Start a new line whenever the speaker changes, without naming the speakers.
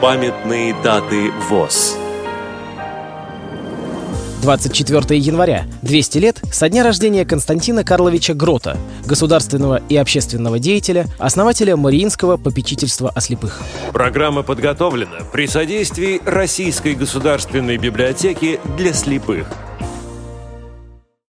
Памятные даты ВОЗ.
24 января, 200 лет со дня рождения Константина Карловича Грота, государственного и общественного деятеля, основателя Мариинского попечительства о слепых.
Программа подготовлена при содействии Российской государственной библиотеки для слепых –